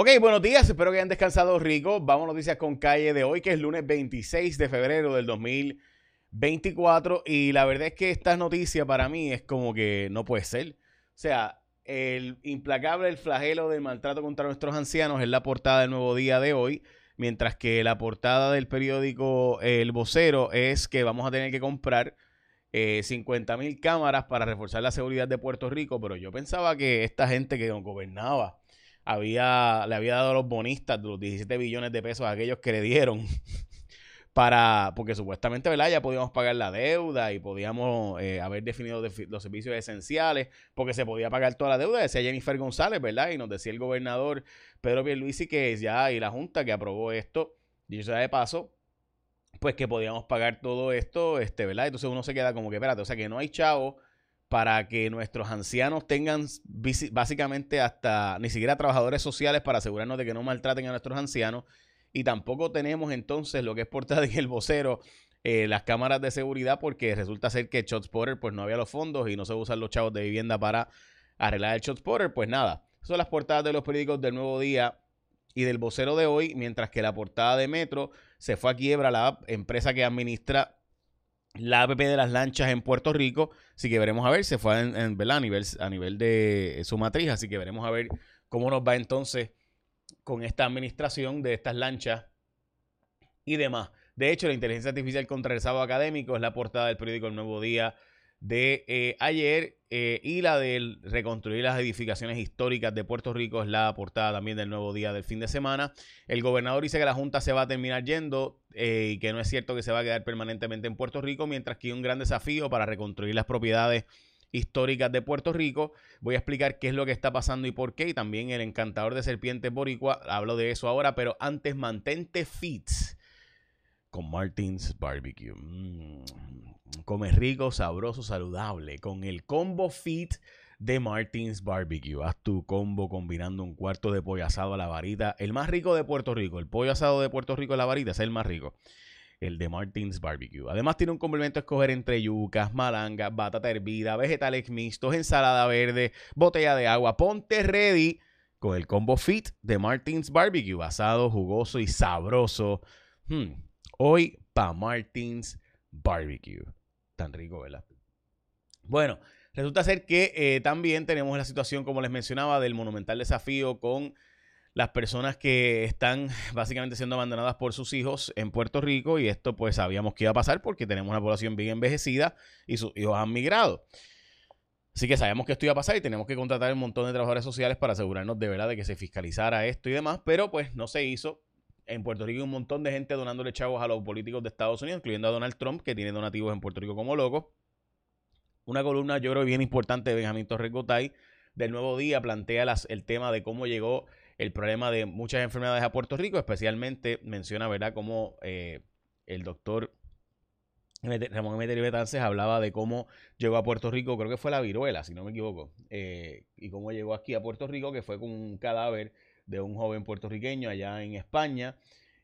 Ok, buenos días, espero que hayan descansado rico. Vamos a noticias con calle de hoy, que es lunes 26 de febrero del 2024. Y la verdad es que esta noticia para mí es como que no puede ser. O sea, el implacable, el flagelo del maltrato contra nuestros ancianos es la portada del nuevo día de hoy. Mientras que la portada del periódico El Vocero es que vamos a tener que comprar 50 eh, mil cámaras para reforzar la seguridad de Puerto Rico. Pero yo pensaba que esta gente que gobernaba había, le había dado a los bonistas los 17 billones de pesos a aquellos que le dieron para, porque supuestamente, ¿verdad? Ya podíamos pagar la deuda y podíamos eh, haber definido los servicios esenciales, porque se podía pagar toda la deuda, decía Jennifer González, ¿verdad? Y nos decía el gobernador Pedro Pierluisi que ya, y la Junta que aprobó esto, dicho sea de paso, pues que podíamos pagar todo esto, este, ¿verdad? Entonces uno se queda como que, espérate, o sea que no hay chavo para que nuestros ancianos tengan básicamente hasta ni siquiera trabajadores sociales para asegurarnos de que no maltraten a nuestros ancianos. Y tampoco tenemos entonces lo que es portada en el vocero, eh, las cámaras de seguridad, porque resulta ser que ShotSpotter pues no había los fondos y no se usan los chavos de vivienda para arreglar el ShotSpotter. Pues nada, son las portadas de los periódicos del Nuevo Día y del vocero de hoy, mientras que la portada de Metro se fue a quiebra la empresa que administra la APP de las lanchas en Puerto Rico. Así que veremos a ver, se fue en, A, nivel, a nivel de su matriz. Así que veremos a ver cómo nos va entonces con esta administración de estas lanchas y demás. De hecho, la inteligencia artificial contra el sábado académico es la portada del periódico El Nuevo Día de eh, ayer eh, y la de reconstruir las edificaciones históricas de Puerto Rico es la portada también del nuevo día del fin de semana. El gobernador dice que la Junta se va a terminar yendo eh, y que no es cierto que se va a quedar permanentemente en Puerto Rico, mientras que hay un gran desafío para reconstruir las propiedades históricas de Puerto Rico. Voy a explicar qué es lo que está pasando y por qué. Y también el encantador de serpientes boricua, hablo de eso ahora, pero antes mantente fit con Martins Barbecue. Mm, come rico, sabroso, saludable. Con el combo fit de Martins Barbecue. Haz tu combo combinando un cuarto de pollo asado a la varita. El más rico de Puerto Rico. El pollo asado de Puerto Rico a la varita es el más rico. El de Martins Barbecue. Además tiene un complemento a escoger entre yucas, malanga, batata hervida, vegetales mixtos, ensalada verde, botella de agua. Ponte ready con el combo fit de Martins Barbecue. Asado, jugoso y sabroso. Hmm, Hoy para Martins Barbecue. Tan rico, ¿verdad? Bueno, resulta ser que eh, también tenemos la situación, como les mencionaba, del monumental desafío con las personas que están básicamente siendo abandonadas por sus hijos en Puerto Rico y esto pues sabíamos que iba a pasar porque tenemos una población bien envejecida y sus hijos han migrado. Así que sabemos que esto iba a pasar y tenemos que contratar un montón de trabajadores sociales para asegurarnos de verdad de que se fiscalizara esto y demás, pero pues no se hizo en Puerto Rico hay un montón de gente donándole chavos a los políticos de Estados Unidos, incluyendo a Donald Trump, que tiene donativos en Puerto Rico como loco. Una columna, yo creo, bien importante de Benjamín Torres Gotay del Nuevo Día plantea el tema de cómo llegó el problema de muchas enfermedades a Puerto Rico, especialmente menciona, ¿verdad?, cómo eh, el doctor Ramón Emeterio Betances hablaba de cómo llegó a Puerto Rico, creo que fue la viruela, si no me equivoco, eh, y cómo llegó aquí a Puerto Rico, que fue con un cadáver de un joven puertorriqueño allá en España.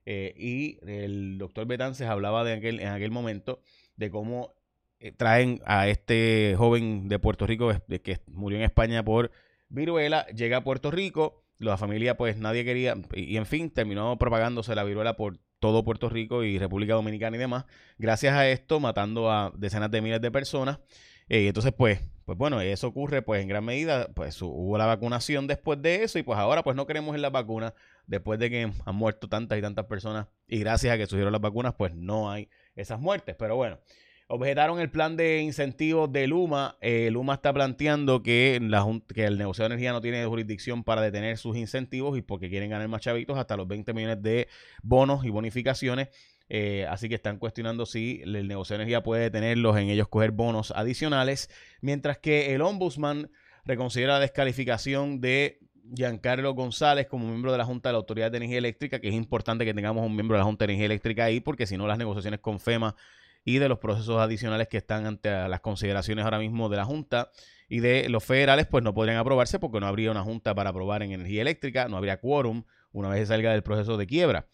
Eh, y el doctor Betances hablaba de aquel, en aquel momento de cómo eh, traen a este joven de Puerto Rico que murió en España por viruela, llega a Puerto Rico, la familia pues nadie quería, y, en fin, terminó propagándose la viruela por todo Puerto Rico y República Dominicana y demás, gracias a esto matando a decenas de miles de personas. Eh, entonces pues pues bueno, eso ocurre pues en gran medida, pues hubo la vacunación después de eso y pues ahora pues no queremos en las vacunas después de que han muerto tantas y tantas personas y gracias a que surgieron las vacunas pues no hay esas muertes. Pero bueno, objetaron el plan de incentivos de Luma. Eh, Luma está planteando que, la, que el negocio de energía no tiene jurisdicción para detener sus incentivos y porque quieren ganar más chavitos hasta los 20 millones de bonos y bonificaciones eh, así que están cuestionando si el negocio de energía puede detenerlos en ellos coger bonos adicionales, mientras que el ombudsman reconsidera la descalificación de Giancarlo González como miembro de la Junta de la Autoridad de Energía Eléctrica, que es importante que tengamos un miembro de la Junta de Energía Eléctrica ahí, porque si no las negociaciones con FEMA y de los procesos adicionales que están ante las consideraciones ahora mismo de la Junta y de los federales, pues no podrían aprobarse porque no habría una Junta para aprobar en energía eléctrica, no habría quórum una vez salga del proceso de quiebra.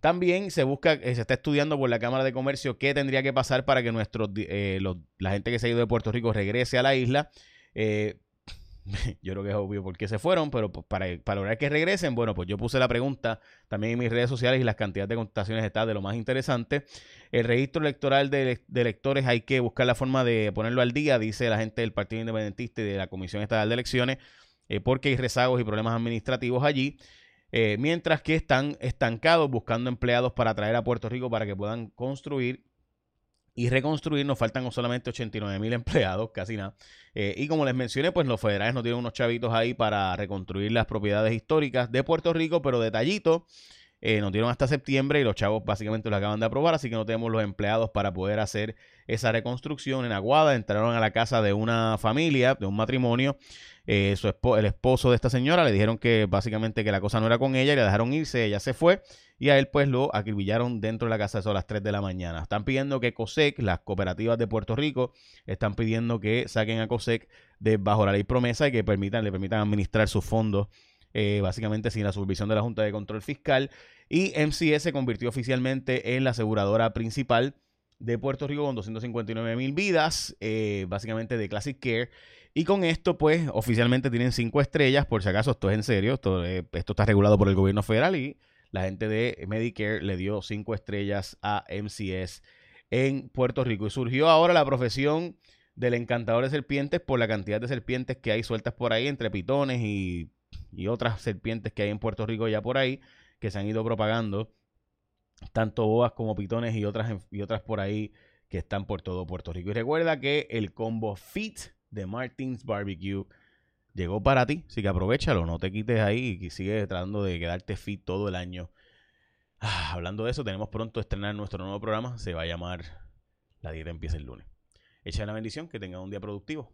También se busca, eh, se está estudiando por la Cámara de Comercio qué tendría que pasar para que nuestros, eh, la gente que se ha ido de Puerto Rico regrese a la isla. Eh, yo creo que es obvio por qué se fueron, pero para, para lograr que regresen, bueno, pues yo puse la pregunta también en mis redes sociales y las cantidades de contestaciones están de lo más interesante. El registro electoral de, electores hay que buscar la forma de ponerlo al día, dice la gente del Partido Independentista y de la Comisión Estatal de Elecciones, eh, porque hay rezagos y problemas administrativos allí. Eh, mientras que están estancados buscando empleados para traer a Puerto Rico para que puedan construir y reconstruir. Nos faltan solamente 89 mil empleados, casi nada. Eh, y como les mencioné, pues los federales no tienen unos chavitos ahí para reconstruir las propiedades históricas de Puerto Rico, pero detallito. Eh, nos dieron hasta septiembre y los chavos básicamente lo acaban de aprobar, así que no tenemos los empleados para poder hacer esa reconstrucción. En Aguada entraron a la casa de una familia, de un matrimonio. Eh, su el esposo de esta señora le dijeron que básicamente que la cosa no era con ella y le dejaron irse, ella se fue y a él pues lo acribillaron dentro de la casa a las 3 de la mañana. Están pidiendo que COSEC, las cooperativas de Puerto Rico, están pidiendo que saquen a COSEC de bajo la ley promesa y que permitan, le permitan administrar sus fondos eh, básicamente sin la supervisión de la Junta de Control Fiscal. Y MCS se convirtió oficialmente en la aseguradora principal de Puerto Rico con 259 mil vidas, eh, básicamente de Classic Care. Y con esto, pues, oficialmente tienen cinco estrellas, por si acaso esto es en serio, esto, eh, esto está regulado por el gobierno federal y la gente de Medicare le dio cinco estrellas a MCS en Puerto Rico. Y surgió ahora la profesión del encantador de serpientes por la cantidad de serpientes que hay sueltas por ahí entre pitones y y otras serpientes que hay en Puerto Rico ya por ahí, que se han ido propagando, tanto boas como pitones y otras, y otras por ahí que están por todo Puerto Rico. Y recuerda que el combo Fit de Martins Barbecue llegó para ti, así que aprovechalo, no te quites ahí y sigue tratando de quedarte fit todo el año. Ah, hablando de eso, tenemos pronto estrenar nuestro nuevo programa, se va a llamar La dieta empieza el lunes. Echa la bendición, que tenga un día productivo.